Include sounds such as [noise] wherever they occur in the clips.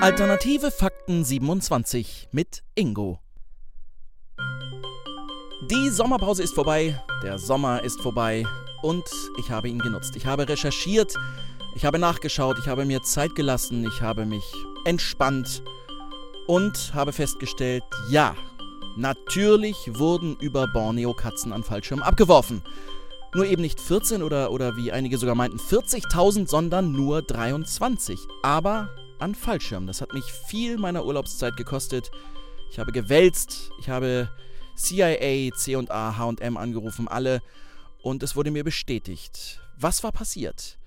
Alternative Fakten 27 mit Ingo. Die Sommerpause ist vorbei, der Sommer ist vorbei und ich habe ihn genutzt. Ich habe recherchiert, ich habe nachgeschaut, ich habe mir Zeit gelassen, ich habe mich entspannt und habe festgestellt, ja, natürlich wurden über Borneo Katzen an Fallschirm abgeworfen. Nur eben nicht 14 oder, oder wie einige sogar meinten 40.000, sondern nur 23. Aber an Fallschirm. Das hat mich viel meiner Urlaubszeit gekostet. Ich habe gewälzt, ich habe CIA, C&A, H&M angerufen, alle. Und es wurde mir bestätigt. Was war passiert?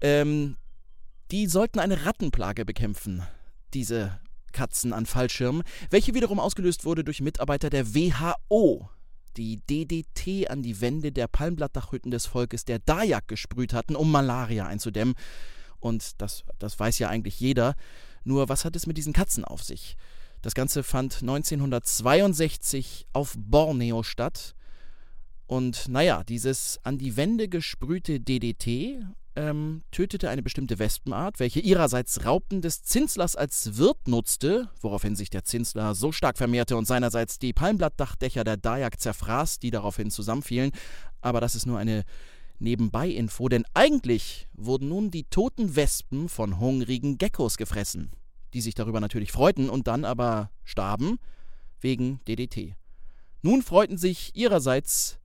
Ähm, die sollten eine Rattenplage bekämpfen, diese Katzen an Fallschirmen, welche wiederum ausgelöst wurde durch Mitarbeiter der WHO, die DDT an die Wände der Palmblattdachhütten des Volkes der Dayak gesprüht hatten, um Malaria einzudämmen. Und das, das weiß ja eigentlich jeder. Nur was hat es mit diesen Katzen auf sich? Das Ganze fand 1962 auf Borneo statt. Und naja, dieses an die Wände gesprühte DDT ähm, tötete eine bestimmte Wespenart, welche ihrerseits Raupen des Zinslers als Wirt nutzte, woraufhin sich der Zinsler so stark vermehrte und seinerseits die Palmblattdachdächer der Dayak zerfraß, die daraufhin zusammenfielen. Aber das ist nur eine Nebenbei-Info, denn eigentlich wurden nun die toten Wespen von hungrigen Geckos gefressen, die sich darüber natürlich freuten und dann aber starben wegen DDT. Nun freuten sich ihrerseits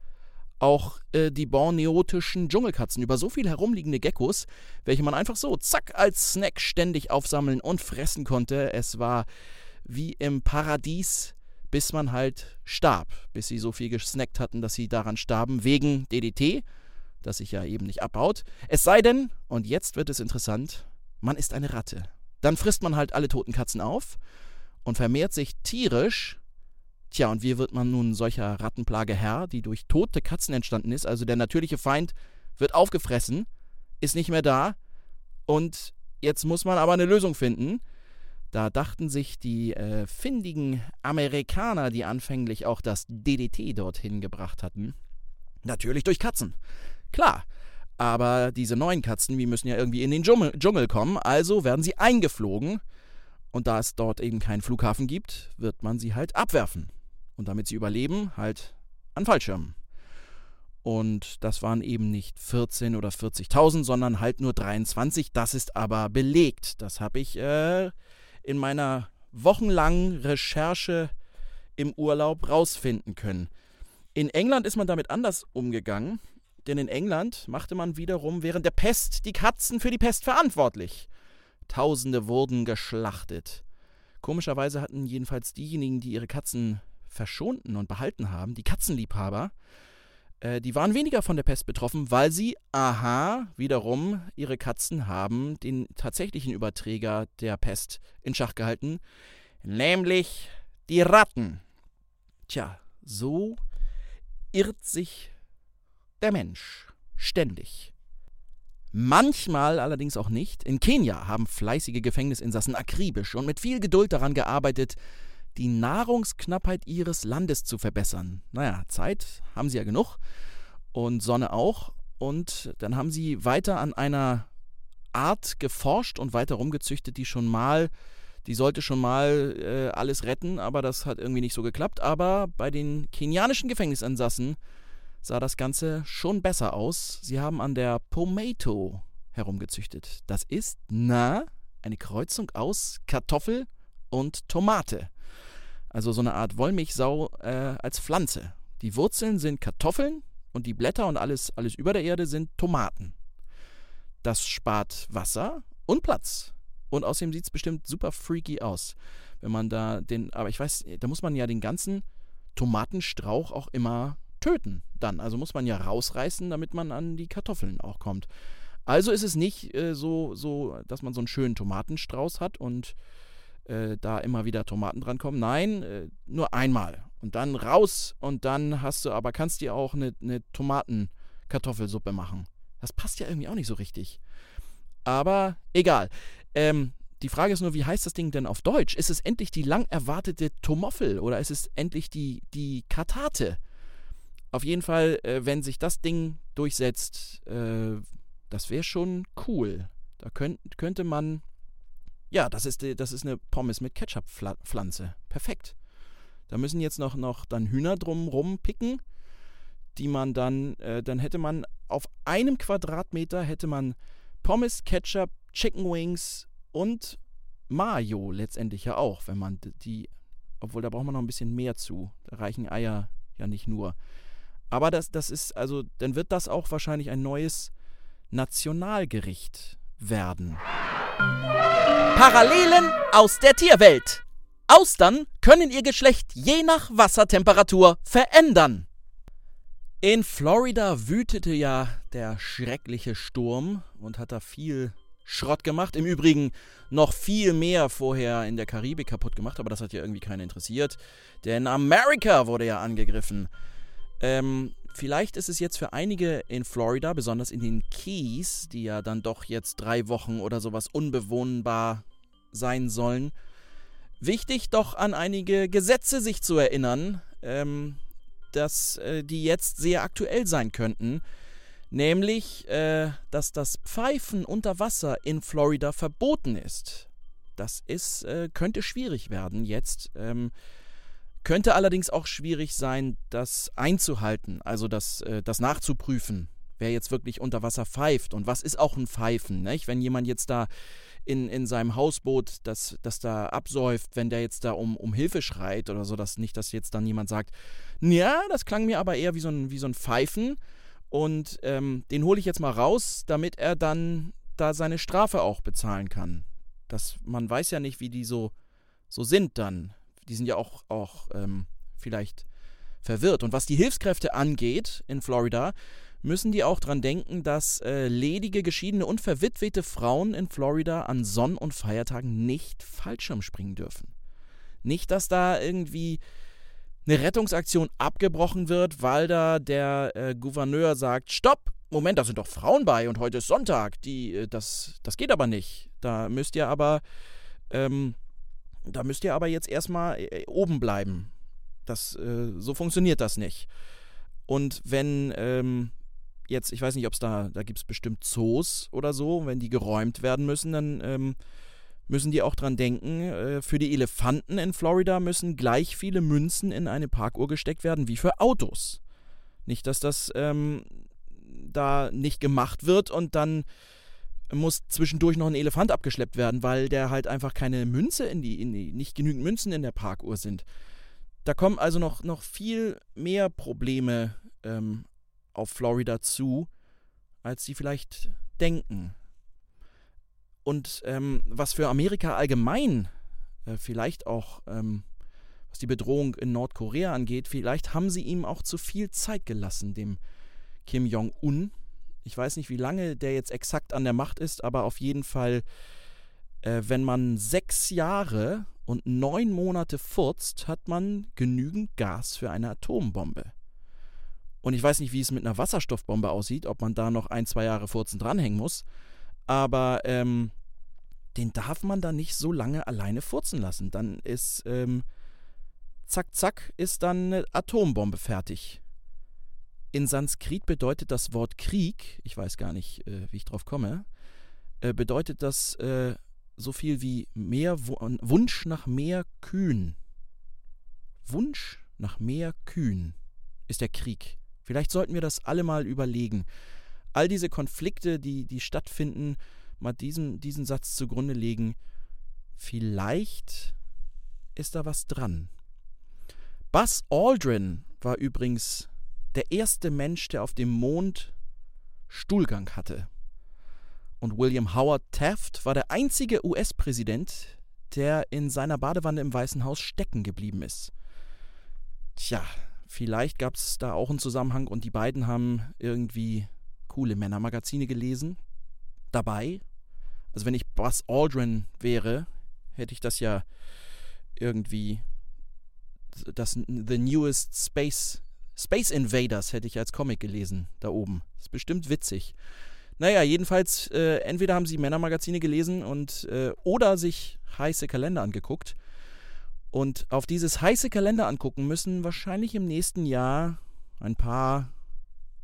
auch äh, die borneotischen Dschungelkatzen über so viel herumliegende Geckos, welche man einfach so zack als Snack ständig aufsammeln und fressen konnte. Es war wie im Paradies, bis man halt starb, bis sie so viel gesnackt hatten, dass sie daran starben wegen DDT das sich ja eben nicht abbaut. Es sei denn, und jetzt wird es interessant, man ist eine Ratte. Dann frisst man halt alle toten Katzen auf und vermehrt sich tierisch. Tja, und wie wird man nun solcher Rattenplage Herr, die durch tote Katzen entstanden ist? Also der natürliche Feind wird aufgefressen, ist nicht mehr da und jetzt muss man aber eine Lösung finden. Da dachten sich die äh, findigen Amerikaner, die anfänglich auch das DDT dorthin gebracht hatten, natürlich durch Katzen. Klar. Aber diese neuen Katzen, die müssen ja irgendwie in den Dschungel kommen, also werden sie eingeflogen. Und da es dort eben keinen Flughafen gibt, wird man sie halt abwerfen. Und damit sie überleben, halt an Fallschirmen. Und das waren eben nicht 14 oder 40.000, sondern halt nur 23. Das ist aber belegt. Das habe ich äh, in meiner wochenlangen Recherche im Urlaub rausfinden können. In England ist man damit anders umgegangen. Denn in England machte man wiederum während der Pest die Katzen für die Pest verantwortlich. Tausende wurden geschlachtet. Komischerweise hatten jedenfalls diejenigen, die ihre Katzen verschonten und behalten haben, die Katzenliebhaber, äh, die waren weniger von der Pest betroffen, weil sie, aha, wiederum ihre Katzen haben den tatsächlichen Überträger der Pest in Schach gehalten, nämlich die Ratten. Tja, so irrt sich der Mensch. Ständig. Manchmal allerdings auch nicht. In Kenia haben fleißige Gefängnisinsassen akribisch und mit viel Geduld daran gearbeitet, die Nahrungsknappheit ihres Landes zu verbessern. Naja, Zeit haben sie ja genug und Sonne auch. Und dann haben sie weiter an einer Art geforscht und weiter rumgezüchtet, die schon mal, die sollte schon mal äh, alles retten, aber das hat irgendwie nicht so geklappt. Aber bei den kenianischen Gefängnisinsassen sah das Ganze schon besser aus. Sie haben an der Pomato herumgezüchtet. Das ist, na, eine Kreuzung aus Kartoffel und Tomate. Also so eine Art Wollmilchsau äh, als Pflanze. Die Wurzeln sind Kartoffeln und die Blätter und alles, alles über der Erde sind Tomaten. Das spart Wasser und Platz. Und außerdem sieht es bestimmt super freaky aus. Wenn man da den, aber ich weiß, da muss man ja den ganzen Tomatenstrauch auch immer töten dann. Also muss man ja rausreißen, damit man an die Kartoffeln auch kommt. Also ist es nicht äh, so, so, dass man so einen schönen Tomatenstrauß hat und äh, da immer wieder Tomaten drankommen. Nein, äh, nur einmal. Und dann raus und dann hast du aber, kannst dir auch eine, eine Tomatenkartoffelsuppe machen. Das passt ja irgendwie auch nicht so richtig. Aber egal. Ähm, die Frage ist nur, wie heißt das Ding denn auf Deutsch? Ist es endlich die lang erwartete Tomoffel oder ist es endlich die, die Katate? Auf jeden Fall, äh, wenn sich das Ding durchsetzt, äh, das wäre schon cool. Da könnt, könnte man Ja, das ist, das ist eine Pommes mit Ketchup-Pflanze. Perfekt. Da müssen jetzt noch, noch dann Hühner drumrum picken, die man dann, äh, dann hätte man auf einem Quadratmeter hätte man Pommes, Ketchup, Chicken Wings und Mayo letztendlich ja auch, wenn man die, obwohl da braucht man noch ein bisschen mehr zu. Da reichen Eier ja nicht nur. Aber das, das ist, also, dann wird das auch wahrscheinlich ein neues Nationalgericht werden. Parallelen aus der Tierwelt. Austern können ihr Geschlecht je nach Wassertemperatur verändern. In Florida wütete ja der schreckliche Sturm und hat da viel Schrott gemacht. Im Übrigen noch viel mehr vorher in der Karibik kaputt gemacht, aber das hat ja irgendwie keiner interessiert. Denn Amerika wurde ja angegriffen. Ähm, vielleicht ist es jetzt für einige in Florida, besonders in den Keys, die ja dann doch jetzt drei Wochen oder sowas unbewohnbar sein sollen, wichtig doch an einige Gesetze sich zu erinnern, ähm, dass äh, die jetzt sehr aktuell sein könnten. Nämlich, äh, dass das Pfeifen unter Wasser in Florida verboten ist. Das ist, äh, könnte schwierig werden jetzt. Ähm, könnte allerdings auch schwierig sein, das einzuhalten, also das, äh, das nachzuprüfen, wer jetzt wirklich unter Wasser pfeift und was ist auch ein Pfeifen. Nicht? Wenn jemand jetzt da in, in seinem Hausboot das, das da absäuft, wenn der jetzt da um, um Hilfe schreit oder so, dass nicht, dass jetzt dann jemand sagt, ja, das klang mir aber eher wie so ein, wie so ein Pfeifen und ähm, den hole ich jetzt mal raus, damit er dann da seine Strafe auch bezahlen kann. Das, man weiß ja nicht, wie die so, so sind dann die sind ja auch, auch ähm, vielleicht verwirrt. Und was die Hilfskräfte angeht in Florida, müssen die auch dran denken, dass äh, ledige, geschiedene und verwitwete Frauen in Florida an Sonn- und Feiertagen nicht Fallschirm springen dürfen. Nicht, dass da irgendwie eine Rettungsaktion abgebrochen wird, weil da der äh, Gouverneur sagt, stopp, Moment, da sind doch Frauen bei und heute ist Sonntag. Die, äh, das, das geht aber nicht. Da müsst ihr aber ähm, da müsst ihr aber jetzt erstmal äh, oben bleiben. Das, äh, so funktioniert das nicht. Und wenn ähm, jetzt, ich weiß nicht, ob es da, da gibt es bestimmt Zoos oder so, wenn die geräumt werden müssen, dann ähm, müssen die auch dran denken, äh, für die Elefanten in Florida müssen gleich viele Münzen in eine Parkuhr gesteckt werden wie für Autos. Nicht, dass das ähm, da nicht gemacht wird und dann muss zwischendurch noch ein Elefant abgeschleppt werden, weil der halt einfach keine Münze in die, in die, nicht genügend Münzen in der Parkuhr sind. Da kommen also noch, noch viel mehr Probleme ähm, auf Florida zu, als sie vielleicht denken. Und ähm, was für Amerika allgemein, äh, vielleicht auch ähm, was die Bedrohung in Nordkorea angeht, vielleicht haben sie ihm auch zu viel Zeit gelassen, dem Kim Jong-un. Ich weiß nicht, wie lange der jetzt exakt an der Macht ist, aber auf jeden Fall, äh, wenn man sechs Jahre und neun Monate furzt, hat man genügend Gas für eine Atombombe. Und ich weiß nicht, wie es mit einer Wasserstoffbombe aussieht, ob man da noch ein, zwei Jahre Furzen dranhängen muss. Aber ähm, den darf man da nicht so lange alleine furzen lassen. Dann ist, ähm, zack, zack, ist dann eine Atombombe fertig. In Sanskrit bedeutet das Wort Krieg, ich weiß gar nicht, äh, wie ich drauf komme, äh, bedeutet das äh, so viel wie mehr Wunsch nach mehr Kühen. Wunsch nach mehr Kühen ist der Krieg. Vielleicht sollten wir das alle mal überlegen. All diese Konflikte, die, die stattfinden, mal diesen, diesen Satz zugrunde legen. Vielleicht ist da was dran. Buzz Aldrin war übrigens der erste Mensch, der auf dem Mond Stuhlgang hatte. Und William Howard Taft war der einzige US-Präsident, der in seiner Badewanne im Weißen Haus stecken geblieben ist. Tja, vielleicht gab es da auch einen Zusammenhang und die beiden haben irgendwie coole Männermagazine gelesen. Dabei, also wenn ich Buzz Aldrin wäre, hätte ich das ja irgendwie das The Newest Space Space Invaders hätte ich als Comic gelesen, da oben. Ist bestimmt witzig. Naja, jedenfalls, äh, entweder haben sie Männermagazine gelesen und äh, oder sich heiße Kalender angeguckt. Und auf dieses heiße Kalender angucken müssen wahrscheinlich im nächsten Jahr ein paar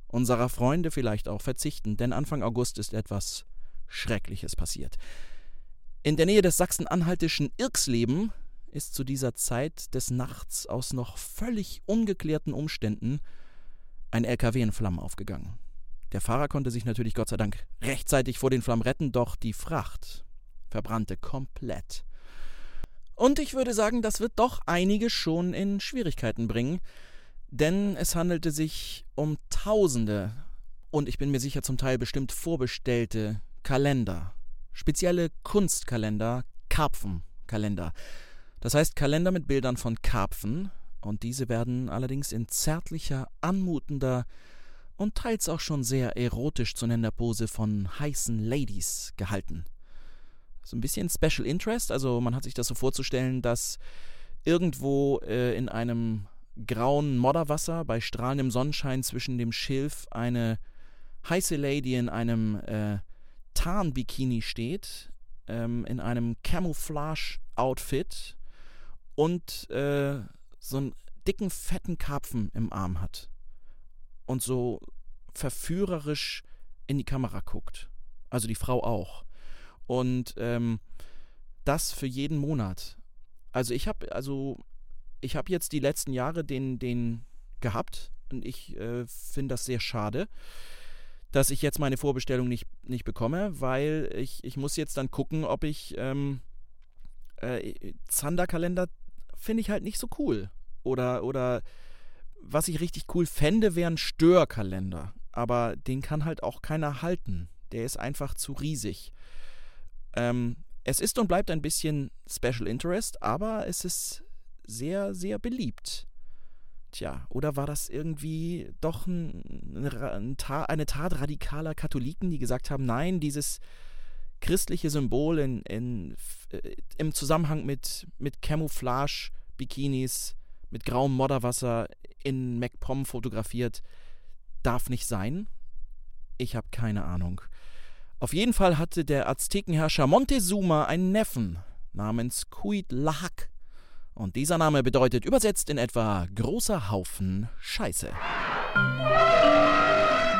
unserer Freunde vielleicht auch verzichten, denn Anfang August ist etwas Schreckliches passiert. In der Nähe des sachsen-anhaltischen Irksleben ist zu dieser Zeit des Nachts aus noch völlig ungeklärten Umständen ein LKW in Flammen aufgegangen. Der Fahrer konnte sich natürlich Gott sei Dank rechtzeitig vor den Flammen retten, doch die Fracht verbrannte komplett. Und ich würde sagen, das wird doch einige schon in Schwierigkeiten bringen, denn es handelte sich um Tausende und ich bin mir sicher zum Teil bestimmt vorbestellte Kalender, spezielle Kunstkalender, Karpfenkalender. Das heißt Kalender mit Bildern von Karpfen, und diese werden allerdings in zärtlicher, anmutender und teils auch schon sehr erotisch zu nennender Pose von heißen Ladies gehalten. So ein bisschen Special Interest, also man hat sich das so vorzustellen, dass irgendwo äh, in einem grauen Modderwasser bei strahlendem Sonnenschein zwischen dem Schilf eine heiße Lady in einem äh, Tarnbikini steht, ähm, in einem Camouflage-Outfit und äh, so einen dicken, fetten Karpfen im Arm hat und so verführerisch in die Kamera guckt. Also die Frau auch. Und ähm, das für jeden Monat. Also ich habe also ich habe jetzt die letzten Jahre den den gehabt und ich äh, finde das sehr schade dass ich jetzt meine Vorbestellung nicht, nicht bekomme, weil ich, ich muss jetzt dann gucken, ob ich ähm, äh, Zander-Kalender finde ich halt nicht so cool. Oder, oder was ich richtig cool fände, wäre ein Störkalender. Aber den kann halt auch keiner halten. Der ist einfach zu riesig. Ähm, es ist und bleibt ein bisschen Special Interest, aber es ist sehr, sehr beliebt. Tja, oder war das irgendwie doch ein, ein, eine Tat radikaler Katholiken, die gesagt haben, nein, dieses christliche Symbol in, in, äh, im Zusammenhang mit, mit Camouflage, Bikinis, mit grauem Modderwasser in MacPom fotografiert, darf nicht sein? Ich habe keine Ahnung. Auf jeden Fall hatte der Aztekenherrscher Montezuma einen Neffen namens Kuit Lahak. Und dieser Name bedeutet übersetzt in etwa großer Haufen Scheiße.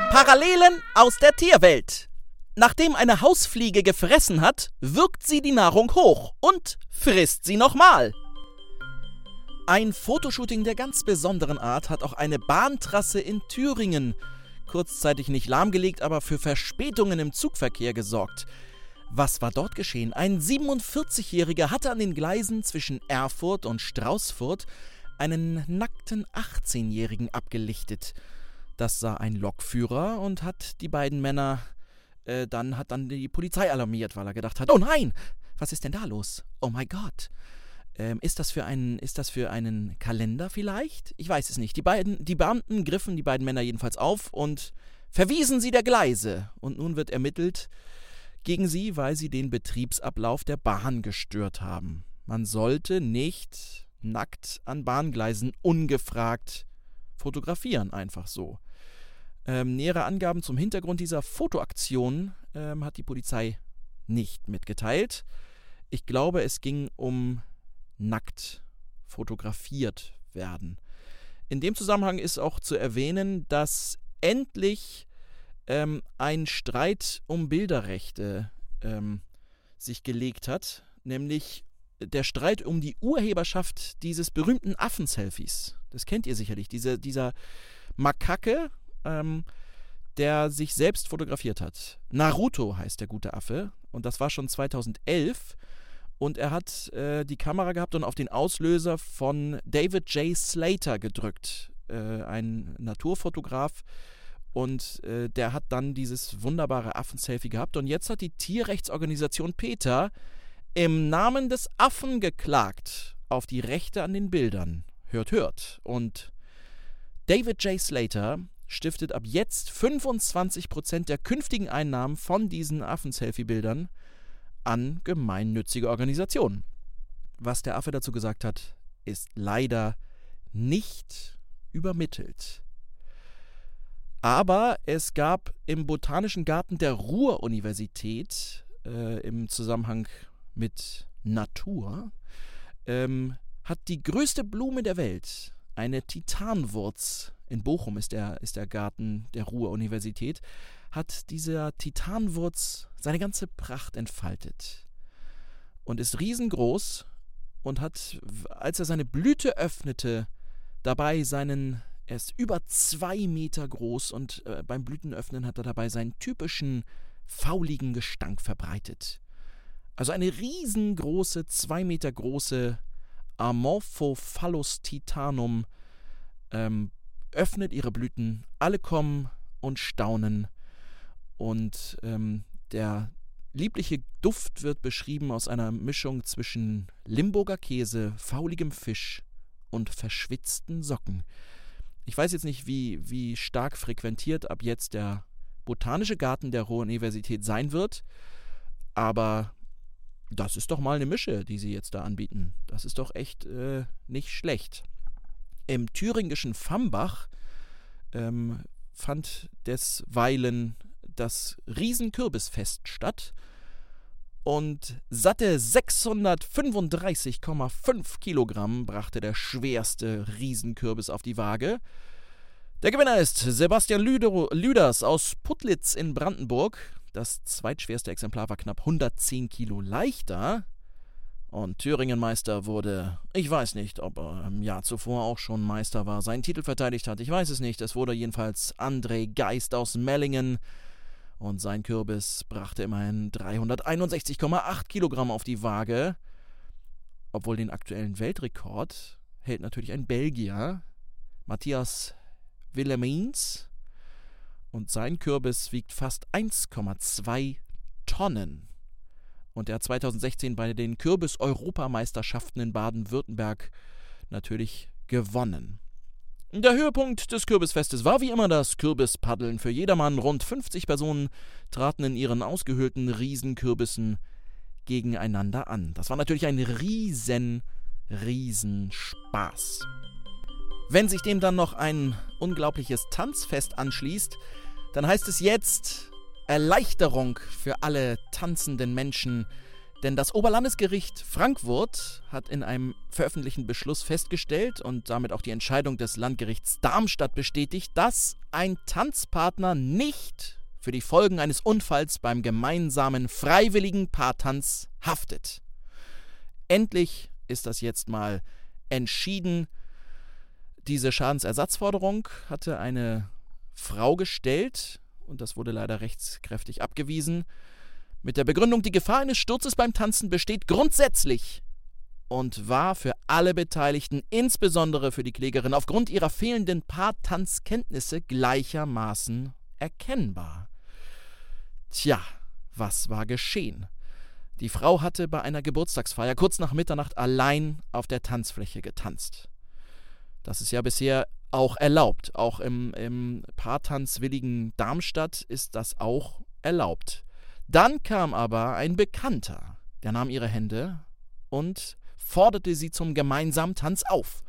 Parallelen aus der Tierwelt. Nachdem eine Hausfliege gefressen hat, wirkt sie die Nahrung hoch und frisst sie nochmal. Ein Fotoshooting der ganz besonderen Art hat auch eine Bahntrasse in Thüringen kurzzeitig nicht lahmgelegt, aber für Verspätungen im Zugverkehr gesorgt. Was war dort geschehen? Ein 47-Jähriger hatte an den Gleisen zwischen Erfurt und Straußfurt einen nackten 18-Jährigen abgelichtet. Das sah ein Lokführer und hat die beiden Männer äh, dann hat dann die Polizei alarmiert, weil er gedacht hat: Oh nein, was ist denn da los? Oh mein Gott. Ähm, ist, das für einen, ist das für einen Kalender vielleicht? Ich weiß es nicht. Die, beiden, die Beamten griffen die beiden Männer jedenfalls auf und verwiesen sie der Gleise. Und nun wird ermittelt, gegen sie, weil sie den Betriebsablauf der Bahn gestört haben. Man sollte nicht nackt an Bahngleisen ungefragt fotografieren, einfach so. Ähm, nähere Angaben zum Hintergrund dieser Fotoaktion ähm, hat die Polizei nicht mitgeteilt. Ich glaube, es ging um nackt fotografiert werden. In dem Zusammenhang ist auch zu erwähnen, dass endlich ähm, ein Streit um Bilderrechte ähm, sich gelegt hat, nämlich der Streit um die Urheberschaft dieses berühmten Affen-Selfies. Das kennt ihr sicherlich, Diese, dieser Makake, ähm, der sich selbst fotografiert hat. Naruto heißt der gute Affe und das war schon 2011 und er hat äh, die Kamera gehabt und auf den Auslöser von David J. Slater gedrückt, äh, ein Naturfotograf, und äh, der hat dann dieses wunderbare Affenselfie gehabt. Und jetzt hat die Tierrechtsorganisation Peter im Namen des Affen geklagt auf die Rechte an den Bildern. Hört, hört. Und David J. Slater stiftet ab jetzt 25% der künftigen Einnahmen von diesen Affenselfie-Bildern an gemeinnützige Organisationen. Was der Affe dazu gesagt hat, ist leider nicht übermittelt. Aber es gab im Botanischen Garten der Ruhr-Universität äh, im Zusammenhang mit Natur, ähm, hat die größte Blume der Welt, eine Titanwurz, in Bochum ist der, ist der Garten der Ruhr-Universität, hat dieser Titanwurz seine ganze Pracht entfaltet. und ist riesengroß und hat, als er seine Blüte öffnete, dabei seinen, er ist über zwei Meter groß und äh, beim Blütenöffnen hat er dabei seinen typischen fauligen Gestank verbreitet. Also eine riesengroße, zwei Meter große Amorphophallus titanum ähm, öffnet ihre Blüten, alle kommen und staunen und ähm, der liebliche Duft wird beschrieben aus einer Mischung zwischen Limburger Käse, fauligem Fisch und verschwitzten Socken. Ich weiß jetzt nicht, wie, wie stark frequentiert ab jetzt der Botanische Garten der Ruhr-Universität sein wird, aber das ist doch mal eine Mische, die sie jetzt da anbieten. Das ist doch echt äh, nicht schlecht. Im thüringischen Fambach ähm, fand desweilen das Riesenkürbisfest statt und satte 635,5 Kilogramm brachte der schwerste Riesenkürbis auf die Waage. Der Gewinner ist Sebastian Lüders aus Putlitz in Brandenburg. Das zweitschwerste Exemplar war knapp 110 Kilo leichter. Und Thüringen Meister wurde, ich weiß nicht, ob er im Jahr zuvor auch schon Meister war, seinen Titel verteidigt hat, ich weiß es nicht. Es wurde jedenfalls André Geist aus Mellingen und sein Kürbis brachte immerhin 361,8 Kilogramm auf die Waage. Obwohl den aktuellen Weltrekord hält natürlich ein Belgier, Matthias Willemins. Und sein Kürbis wiegt fast 1,2 Tonnen. Und er hat 2016 bei den Kürbis-Europameisterschaften in Baden-Württemberg natürlich gewonnen. Der Höhepunkt des Kürbisfestes war wie immer das Kürbispaddeln für jedermann. Rund 50 Personen traten in ihren ausgehöhlten Riesenkürbissen gegeneinander an. Das war natürlich ein riesen, riesen Spaß. Wenn sich dem dann noch ein unglaubliches Tanzfest anschließt, dann heißt es jetzt Erleichterung für alle tanzenden Menschen, denn das Oberlandesgericht Frankfurt hat in einem veröffentlichten Beschluss festgestellt und damit auch die Entscheidung des Landgerichts Darmstadt bestätigt, dass ein Tanzpartner nicht für die Folgen eines Unfalls beim gemeinsamen freiwilligen Paartanz haftet. Endlich ist das jetzt mal entschieden. Diese Schadensersatzforderung hatte eine Frau gestellt und das wurde leider rechtskräftig abgewiesen. Mit der Begründung, die Gefahr eines Sturzes beim Tanzen besteht grundsätzlich und war für alle Beteiligten, insbesondere für die Klägerin, aufgrund ihrer fehlenden Paartanzkenntnisse gleichermaßen erkennbar. Tja, was war geschehen? Die Frau hatte bei einer Geburtstagsfeier kurz nach Mitternacht allein auf der Tanzfläche getanzt. Das ist ja bisher auch erlaubt. Auch im, im paartanzwilligen Darmstadt ist das auch erlaubt. Dann kam aber ein Bekannter, der nahm ihre Hände und forderte sie zum gemeinsamen Tanz auf.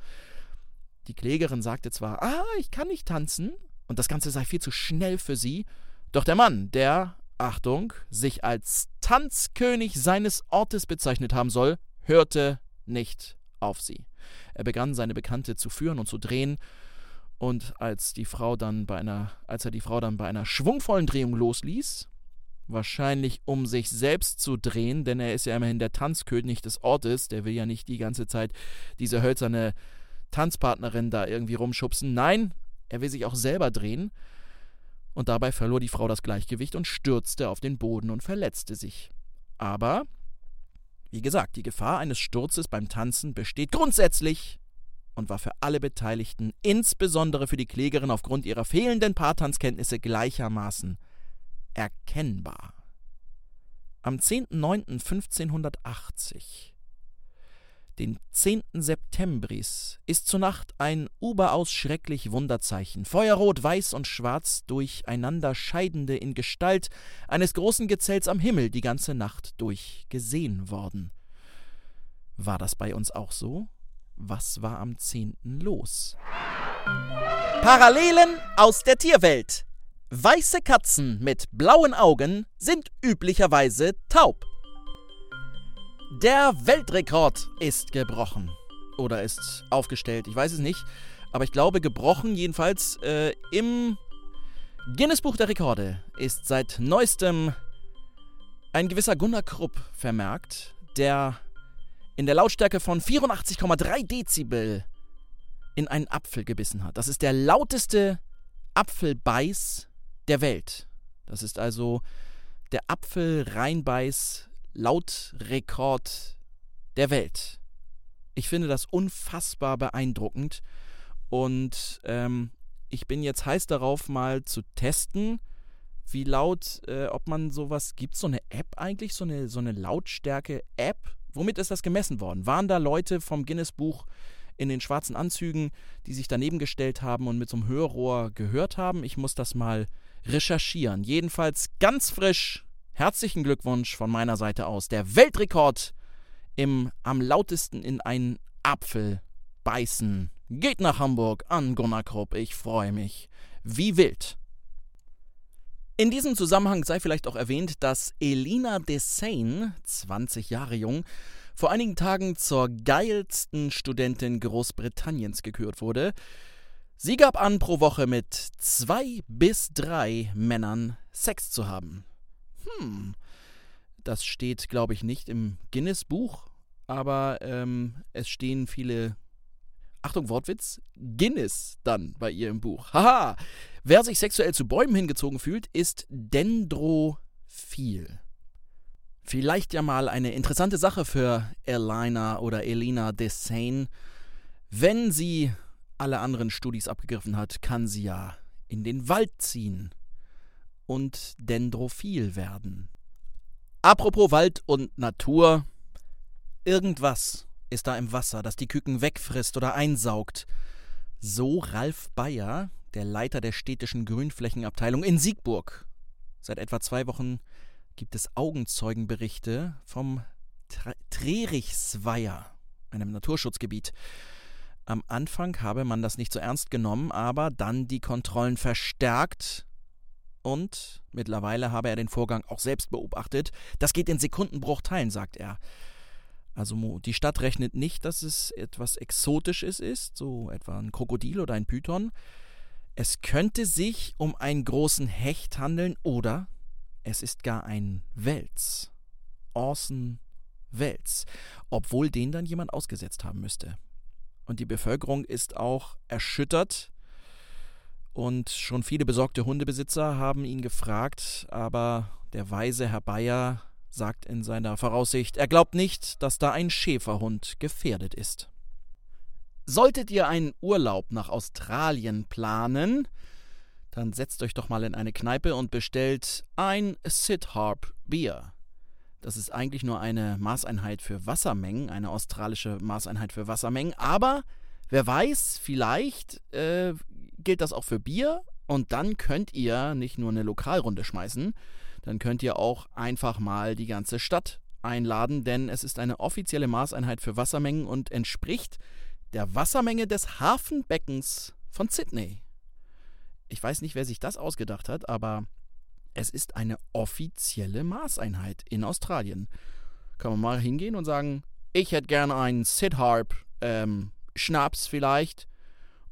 Die Klägerin sagte zwar, ah, ich kann nicht tanzen, und das Ganze sei viel zu schnell für sie, doch der Mann, der, Achtung, sich als Tanzkönig seines Ortes bezeichnet haben soll, hörte nicht auf sie. Er begann seine Bekannte zu führen und zu drehen, und als die Frau dann bei einer, als er die Frau dann bei einer schwungvollen Drehung losließ, Wahrscheinlich um sich selbst zu drehen, denn er ist ja immerhin der Tanzkönig des Ortes. Der will ja nicht die ganze Zeit diese hölzerne Tanzpartnerin da irgendwie rumschubsen. Nein, er will sich auch selber drehen. Und dabei verlor die Frau das Gleichgewicht und stürzte auf den Boden und verletzte sich. Aber, wie gesagt, die Gefahr eines Sturzes beim Tanzen besteht grundsätzlich und war für alle Beteiligten, insbesondere für die Klägerin aufgrund ihrer fehlenden Paartanzkenntnisse, gleichermaßen erkennbar. Am 10.09.1580, den 10. Septembris, ist zur Nacht ein überaus schrecklich Wunderzeichen, feuerrot, weiß und schwarz durcheinander scheidende in Gestalt eines großen Gezelts am Himmel die ganze Nacht durch gesehen worden. War das bei uns auch so? Was war am 10. los? Parallelen aus der Tierwelt. Weiße Katzen mit blauen Augen sind üblicherweise taub. Der Weltrekord ist gebrochen. Oder ist aufgestellt, ich weiß es nicht. Aber ich glaube gebrochen, jedenfalls äh, im Guinness-Buch der Rekorde ist seit neuestem ein gewisser Gunnar Krupp vermerkt, der in der Lautstärke von 84,3 Dezibel in einen Apfel gebissen hat. Das ist der lauteste Apfelbeiß der Welt. Das ist also der Apfelreinbeiß Lautrekord der Welt. Ich finde das unfassbar beeindruckend und ähm, ich bin jetzt heiß darauf, mal zu testen, wie laut, äh, ob man sowas gibt, so eine App eigentlich, so eine, so eine Lautstärke-App. Womit ist das gemessen worden? Waren da Leute vom Guinness-Buch in den schwarzen Anzügen, die sich daneben gestellt haben und mit so einem Hörrohr gehört haben? Ich muss das mal recherchieren. Jedenfalls ganz frisch. Herzlichen Glückwunsch von meiner Seite aus. Der Weltrekord im am lautesten in einen Apfel beißen geht nach Hamburg an Gunnar Krupp. Ich freue mich. Wie wild. In diesem Zusammenhang sei vielleicht auch erwähnt, dass Elina Dessain, 20 Jahre jung, vor einigen Tagen zur geilsten Studentin Großbritanniens gekürt wurde. Sie gab an, pro Woche mit zwei bis drei Männern Sex zu haben. Hm, das steht, glaube ich, nicht im Guinness-Buch, aber ähm, es stehen viele Achtung, Wortwitz, Guinness dann bei ihr im Buch. Haha! Wer sich sexuell zu Bäumen hingezogen fühlt, ist Dendrophil. Vielleicht ja mal eine interessante Sache für Elina oder Elina Dessain. Wenn sie alle anderen Studis abgegriffen hat, kann sie ja in den Wald ziehen und Dendrophil werden. Apropos Wald und Natur, irgendwas ist da im Wasser, das die Küken wegfrisst oder einsaugt. So Ralf Bayer, der Leiter der städtischen Grünflächenabteilung in Siegburg. Seit etwa zwei Wochen gibt es Augenzeugenberichte vom Trerichsweiher, einem Naturschutzgebiet. Am Anfang habe man das nicht so ernst genommen, aber dann die Kontrollen verstärkt und mittlerweile habe er den Vorgang auch selbst beobachtet. Das geht in Sekundenbruchteilen, sagt er. Also die Stadt rechnet nicht, dass es etwas Exotisches ist, so etwa ein Krokodil oder ein Python. Es könnte sich um einen großen Hecht handeln oder es ist gar ein Wels. Orson Wels. Obwohl den dann jemand ausgesetzt haben müsste. Und die Bevölkerung ist auch erschüttert. Und schon viele besorgte Hundebesitzer haben ihn gefragt, aber der weise Herr Bayer sagt in seiner Voraussicht, er glaubt nicht, dass da ein Schäferhund gefährdet ist. Solltet ihr einen Urlaub nach Australien planen, dann setzt euch doch mal in eine Kneipe und bestellt ein Sidharp Bier. Das ist eigentlich nur eine Maßeinheit für Wassermengen, eine australische Maßeinheit für Wassermengen, aber wer weiß, vielleicht äh, gilt das auch für Bier und dann könnt ihr nicht nur eine Lokalrunde schmeißen, dann könnt ihr auch einfach mal die ganze Stadt einladen, denn es ist eine offizielle Maßeinheit für Wassermengen und entspricht der Wassermenge des Hafenbeckens von Sydney. Ich weiß nicht, wer sich das ausgedacht hat, aber es ist eine offizielle Maßeinheit in Australien. Kann man mal hingehen und sagen, ich hätte gerne einen Sidharp ähm, Schnaps vielleicht.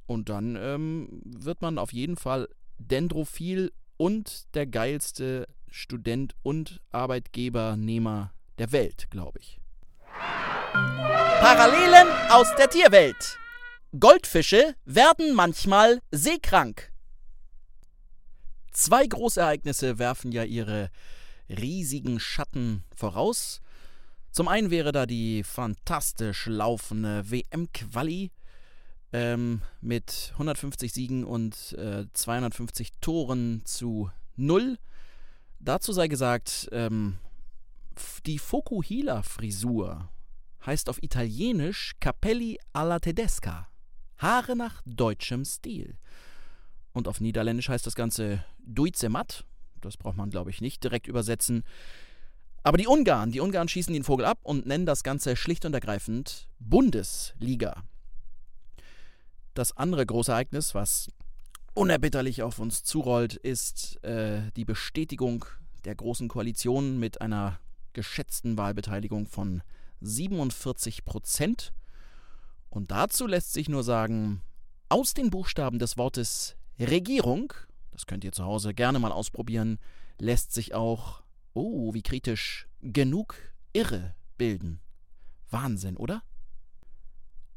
Und dann ähm, wird man auf jeden Fall Dendrophil und der geilste Student und Arbeitgebernehmer der Welt, glaube ich. Parallelen aus der Tierwelt. Goldfische werden manchmal seekrank. Zwei Großereignisse werfen ja ihre riesigen Schatten voraus. Zum einen wäre da die fantastisch laufende WM-Quali ähm, mit 150 Siegen und äh, 250 Toren zu null. Dazu sei gesagt, ähm, die Fokuhila-Frisur heißt auf Italienisch Capelli alla Tedesca. Haare nach deutschem Stil. Und auf Niederländisch heißt das Ganze Duize Matt. Das braucht man, glaube ich, nicht direkt übersetzen. Aber die Ungarn, die Ungarn schießen den Vogel ab und nennen das Ganze schlicht und ergreifend Bundesliga. Das andere große Ereignis, was unerbitterlich auf uns zurollt, ist äh, die Bestätigung der Großen Koalition mit einer geschätzten Wahlbeteiligung von 47 Prozent. Und dazu lässt sich nur sagen, aus den Buchstaben des Wortes Regierung, das könnt ihr zu Hause gerne mal ausprobieren, lässt sich auch, oh, wie kritisch, genug Irre bilden. Wahnsinn, oder?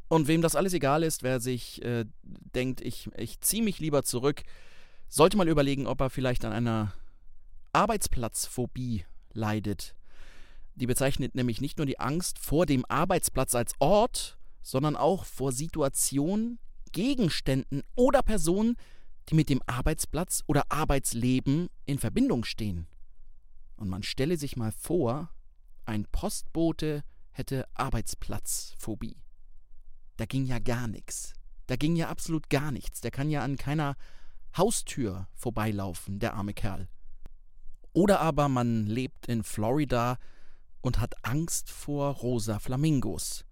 Und wem das alles egal ist, wer sich äh, denkt, ich, ich ziehe mich lieber zurück, sollte mal überlegen, ob er vielleicht an einer Arbeitsplatzphobie leidet. Die bezeichnet nämlich nicht nur die Angst vor dem Arbeitsplatz als Ort, sondern auch vor Situationen, Gegenständen oder Personen, die mit dem Arbeitsplatz oder Arbeitsleben in Verbindung stehen. Und man stelle sich mal vor, ein Postbote hätte Arbeitsplatzphobie. Da ging ja gar nichts. Da ging ja absolut gar nichts. Der kann ja an keiner Haustür vorbeilaufen, der arme Kerl. Oder aber man lebt in Florida und hat Angst vor rosa Flamingos,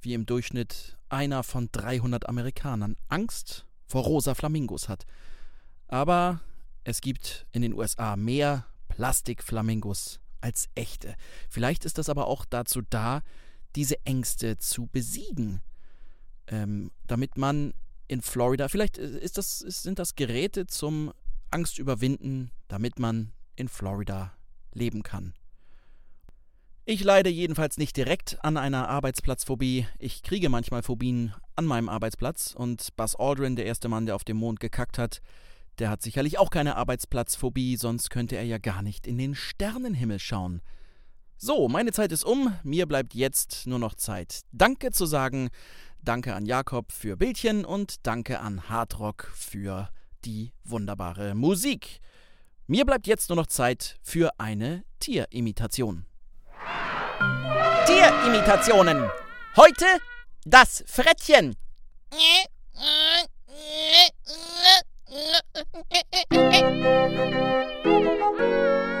wie im Durchschnitt einer von 300 Amerikanern Angst vor rosa Flamingos hat. Aber es gibt in den USA mehr Plastikflamingos als echte. Vielleicht ist das aber auch dazu da, diese Ängste zu besiegen, ähm, damit man in Florida, vielleicht ist das, sind das Geräte zum Angstüberwinden, damit man in Florida leben kann. Ich leide jedenfalls nicht direkt an einer Arbeitsplatzphobie. Ich kriege manchmal Phobien an meinem Arbeitsplatz und Buzz Aldrin, der erste Mann, der auf dem Mond gekackt hat, der hat sicherlich auch keine Arbeitsplatzphobie, sonst könnte er ja gar nicht in den Sternenhimmel schauen. So, meine Zeit ist um, mir bleibt jetzt nur noch Zeit, Danke zu sagen. Danke an Jakob für Bildchen und danke an Hardrock für die wunderbare Musik. Mir bleibt jetzt nur noch Zeit für eine Tierimitation. Tierimitationen. Heute das Frettchen. [laughs]